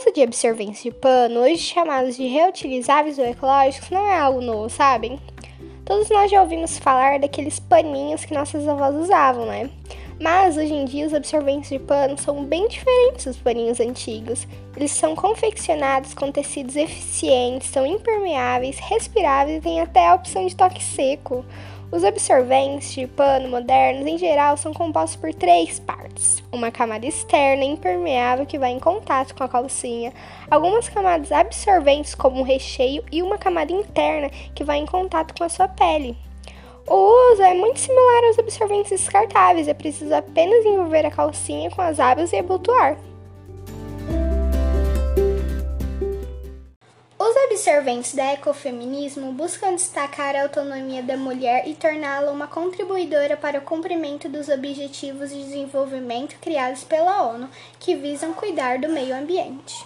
uso de absorventes de pano, hoje chamados de reutilizáveis ou ecológicos, não é algo novo, sabem? Todos nós já ouvimos falar daqueles paninhos que nossas avós usavam, né? Mas hoje em dia os absorventes de pano são bem diferentes dos paninhos antigos. Eles são confeccionados com tecidos eficientes, são impermeáveis, respiráveis e têm até a opção de toque seco. Os absorventes de pano modernos, em geral, são compostos por três partes: uma camada externa impermeável que vai em contato com a calcinha, algumas camadas absorventes, como o recheio, e uma camada interna que vai em contato com a sua pele. O uso é muito similar aos absorventes descartáveis, é preciso apenas envolver a calcinha com as abas e abotoar. Absorventes da ecofeminismo buscam destacar a autonomia da mulher e torná-la uma contribuidora para o cumprimento dos Objetivos de Desenvolvimento criados pela ONU, que visam cuidar do meio ambiente.